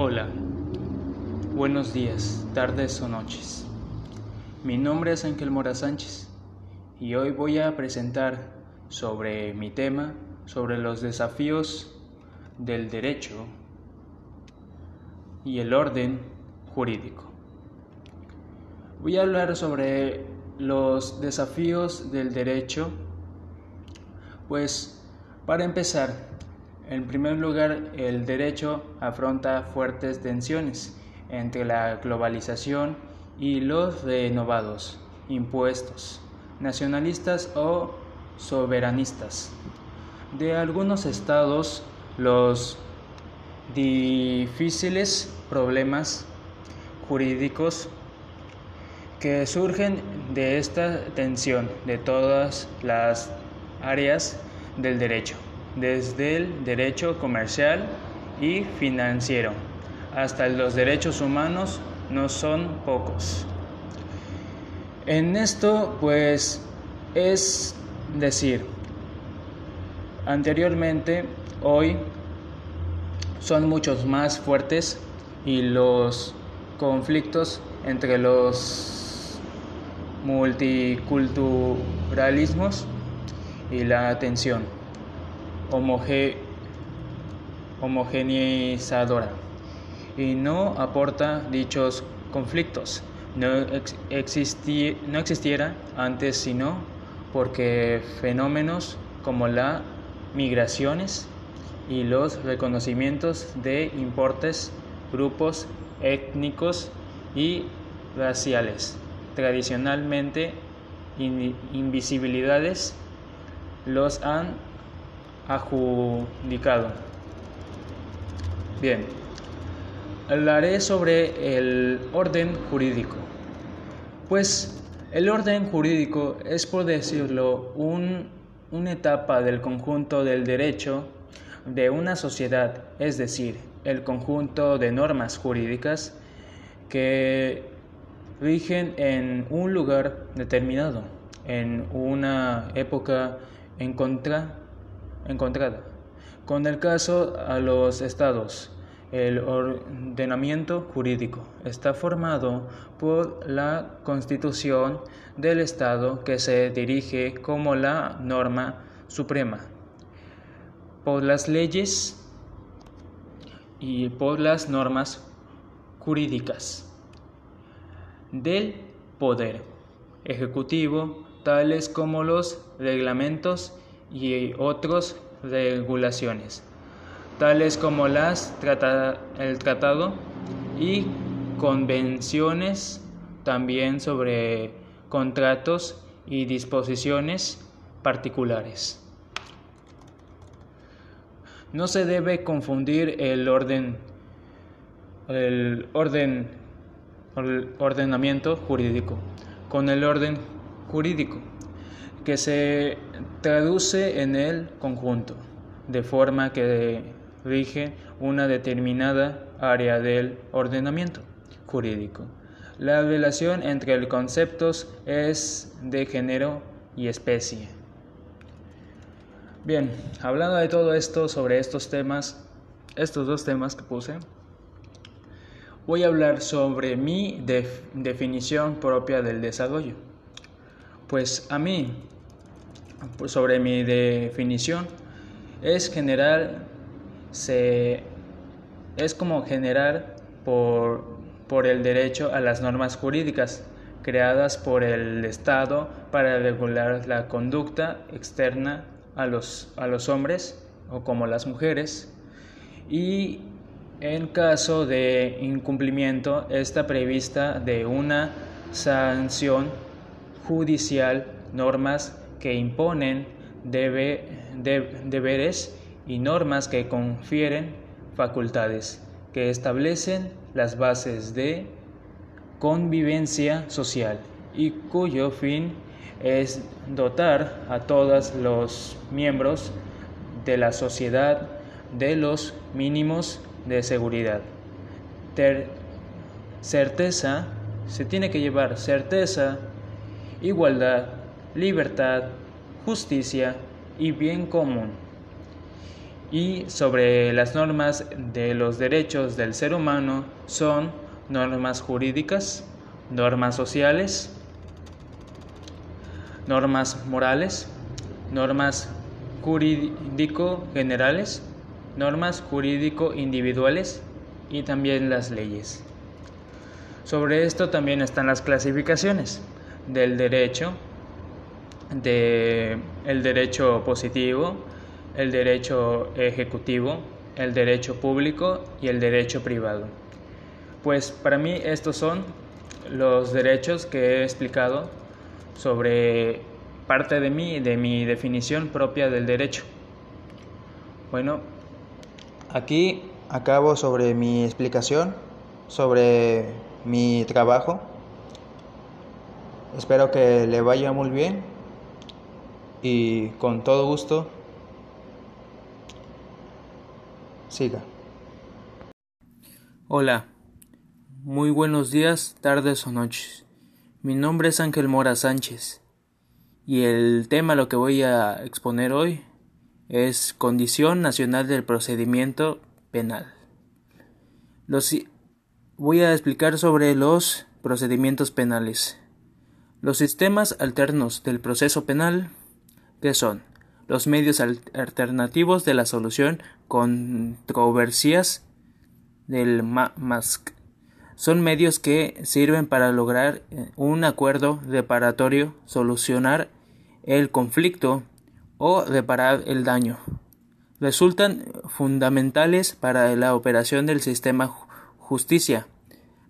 Hola, buenos días, tardes o noches. Mi nombre es Ángel Mora Sánchez y hoy voy a presentar sobre mi tema, sobre los desafíos del derecho y el orden jurídico. Voy a hablar sobre los desafíos del derecho, pues para empezar, en primer lugar, el derecho afronta fuertes tensiones entre la globalización y los renovados impuestos nacionalistas o soberanistas. De algunos estados, los difíciles problemas jurídicos que surgen de esta tensión de todas las áreas del derecho desde el derecho comercial y financiero hasta los derechos humanos no son pocos. En esto pues es decir, anteriormente, hoy son muchos más fuertes y los conflictos entre los multiculturalismos y la atención homogeneizadora y no aporta dichos conflictos. No, no existiera antes sino porque fenómenos como las migraciones y los reconocimientos de importes, grupos étnicos y raciales, tradicionalmente invisibilidades, los han adjudicado. Bien, hablaré sobre el orden jurídico. Pues el orden jurídico es, por decirlo, un, una etapa del conjunto del derecho de una sociedad, es decir, el conjunto de normas jurídicas que rigen en un lugar determinado, en una época en contra encontrada. Con el caso a los estados, el ordenamiento jurídico está formado por la constitución del Estado que se dirige como la norma suprema, por las leyes y por las normas jurídicas del poder ejecutivo, tales como los reglamentos y otros regulaciones, tales como las el tratado y convenciones también sobre contratos y disposiciones particulares. No se debe confundir el orden el orden el ordenamiento jurídico con el orden jurídico que se traduce en el conjunto, de forma que rige una determinada área del ordenamiento jurídico. La relación entre los conceptos es de género y especie. Bien, hablando de todo esto, sobre estos temas, estos dos temas que puse, voy a hablar sobre mi definición propia del desarrollo. Pues a mí pues, sobre mi definición es generar se es como generar por, por el derecho a las normas jurídicas creadas por el Estado para regular la conducta externa a los, a los hombres o como las mujeres. Y en caso de incumplimiento está prevista de una sanción judicial normas que imponen deberes y normas que confieren facultades, que establecen las bases de convivencia social y cuyo fin es dotar a todos los miembros de la sociedad de los mínimos de seguridad. certeza, se tiene que llevar certeza, igualdad, libertad, justicia y bien común. Y sobre las normas de los derechos del ser humano son normas jurídicas, normas sociales, normas morales, normas jurídico generales, normas jurídico individuales y también las leyes. Sobre esto también están las clasificaciones del derecho, de el derecho positivo, el derecho ejecutivo, el derecho público y el derecho privado. Pues para mí estos son los derechos que he explicado sobre parte de mí, de mi definición propia del derecho. Bueno, aquí acabo sobre mi explicación sobre mi trabajo. Espero que le vaya muy bien y con todo gusto siga. Hola, muy buenos días, tardes o noches. Mi nombre es Ángel Mora Sánchez y el tema lo que voy a exponer hoy es Condición Nacional del Procedimiento Penal. Voy a explicar sobre los procedimientos penales. Los sistemas alternos del proceso penal, que son los medios alternativos de la solución controversias del MASC. Son medios que sirven para lograr eh, un acuerdo reparatorio, solucionar el conflicto o reparar el daño. Resultan fundamentales para la operación del sistema justicia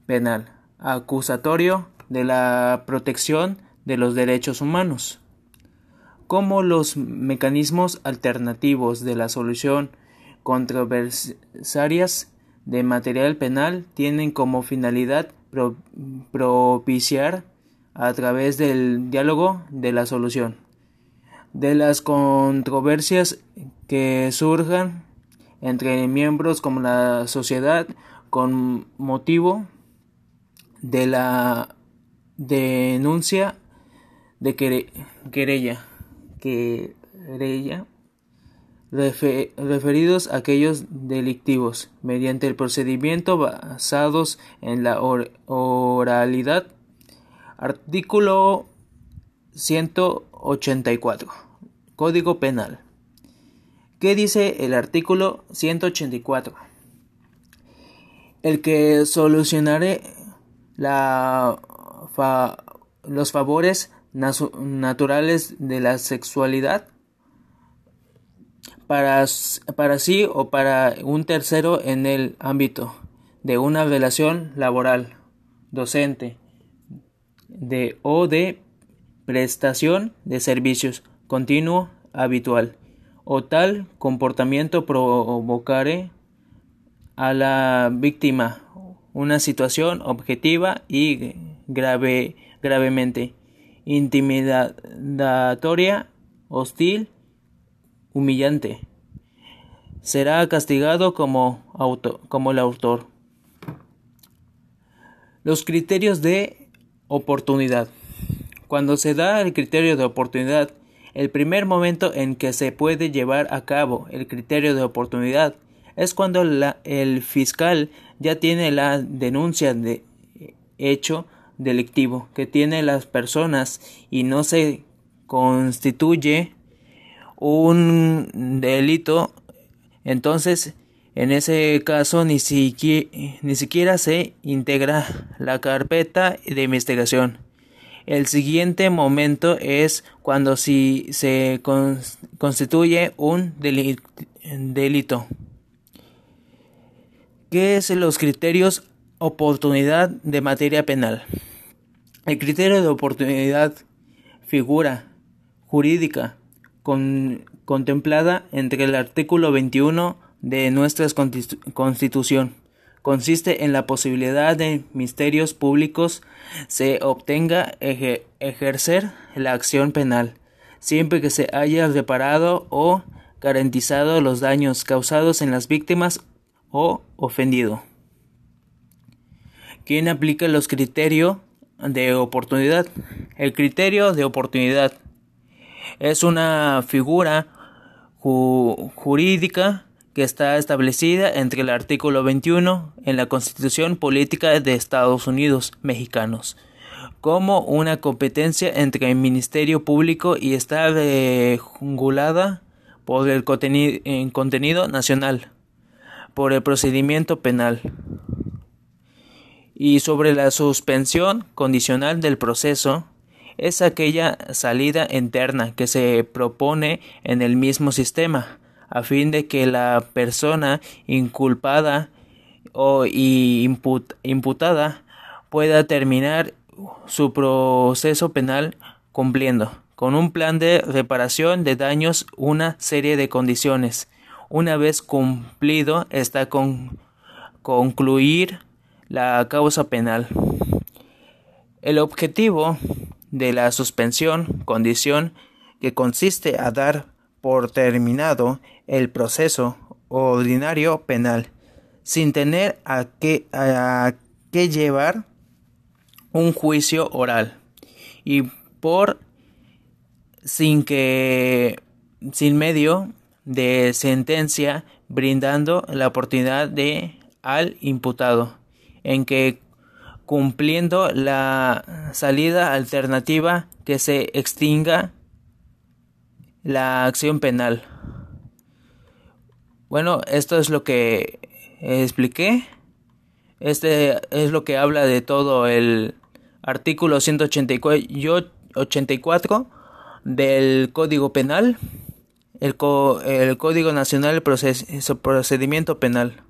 penal, acusatorio de la protección de los derechos humanos como los mecanismos alternativos de la solución controversias de material penal tienen como finalidad propiciar a través del diálogo de la solución. De las controversias que surjan entre miembros como la sociedad con motivo de la denuncia de querella querella referidos a aquellos delictivos mediante el procedimiento basados en la oralidad. Artículo 184. Código Penal. ¿Qué dice el artículo 184? El que solucionaré la los favores naturales de la sexualidad para, para sí o para un tercero en el ámbito de una relación laboral, docente, de o de prestación de servicios continuo habitual o tal comportamiento provocare a la víctima una situación objetiva y grave gravemente intimidatoria, hostil, humillante. Será castigado como, como el autor. Los criterios de oportunidad. Cuando se da el criterio de oportunidad, el primer momento en que se puede llevar a cabo el criterio de oportunidad es cuando el fiscal ya tiene la denuncia de hecho delictivo que tienen las personas y no se constituye un delito, entonces en ese caso ni siquiera, se integra la carpeta de investigación. El siguiente momento es cuando si se constituye un delito. ¿Qué son los criterios oportunidad de materia penal? El criterio de oportunidad figura jurídica contemplada entre el artículo 21 de nuestra Constitución consiste en la posibilidad de ministerios públicos se obtenga ejercer la acción penal, siempre que se haya reparado o garantizado los daños causados en las víctimas o ofendido. ¿Quién aplica los criterios de oportunidad. El criterio de oportunidad es una figura jurídica que está establecida entre el artículo 21 en la Constitución Política de Estados Unidos Mexicanos como una competencia entre el Ministerio Público y está regulada por el contenido nacional, por el procedimiento penal y sobre la suspensión condicional del proceso es aquella salida interna que se propone en el mismo sistema a fin de que la persona inculpada o imputada pueda terminar su proceso penal cumpliendo con un plan de reparación de daños una serie de condiciones. Una vez cumplido está con concluir la causa penal. El objetivo de la suspensión, condición que consiste a dar por terminado el proceso ordinario penal, sin tener a qué, a qué llevar un juicio oral y por sin que sin medio de sentencia brindando la oportunidad de al imputado en que cumpliendo la salida alternativa que se extinga la acción penal. Bueno, esto es lo que expliqué. Este es lo que habla de todo el artículo 184 del Código Penal, el, el Código Nacional de Procedimiento Penal.